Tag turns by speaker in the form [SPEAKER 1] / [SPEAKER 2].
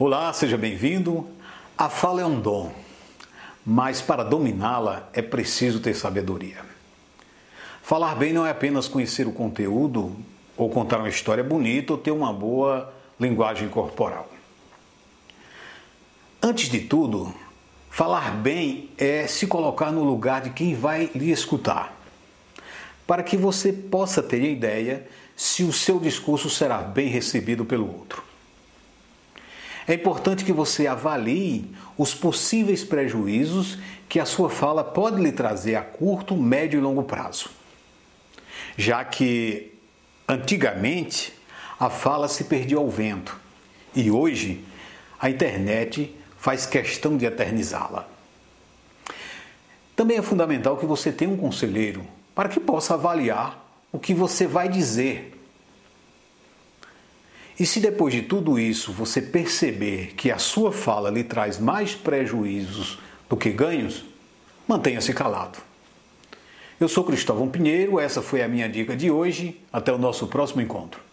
[SPEAKER 1] Olá, seja bem-vindo. A fala é um dom, mas para dominá-la é preciso ter sabedoria. Falar bem não é apenas conhecer o conteúdo ou contar uma história bonita ou ter uma boa linguagem corporal. Antes de tudo, falar bem é se colocar no lugar de quem vai lhe escutar, para que você possa ter ideia se o seu discurso será bem recebido pelo outro. É importante que você avalie os possíveis prejuízos que a sua fala pode lhe trazer a curto, médio e longo prazo. Já que antigamente a fala se perdia ao vento e hoje a internet faz questão de eternizá-la. Também é fundamental que você tenha um conselheiro para que possa avaliar o que você vai dizer e se depois de tudo isso você perceber que a sua fala lhe traz mais prejuízos do que ganhos, mantenha-se calado. Eu sou Cristóvão Pinheiro, essa foi a minha dica de hoje. Até o nosso próximo encontro.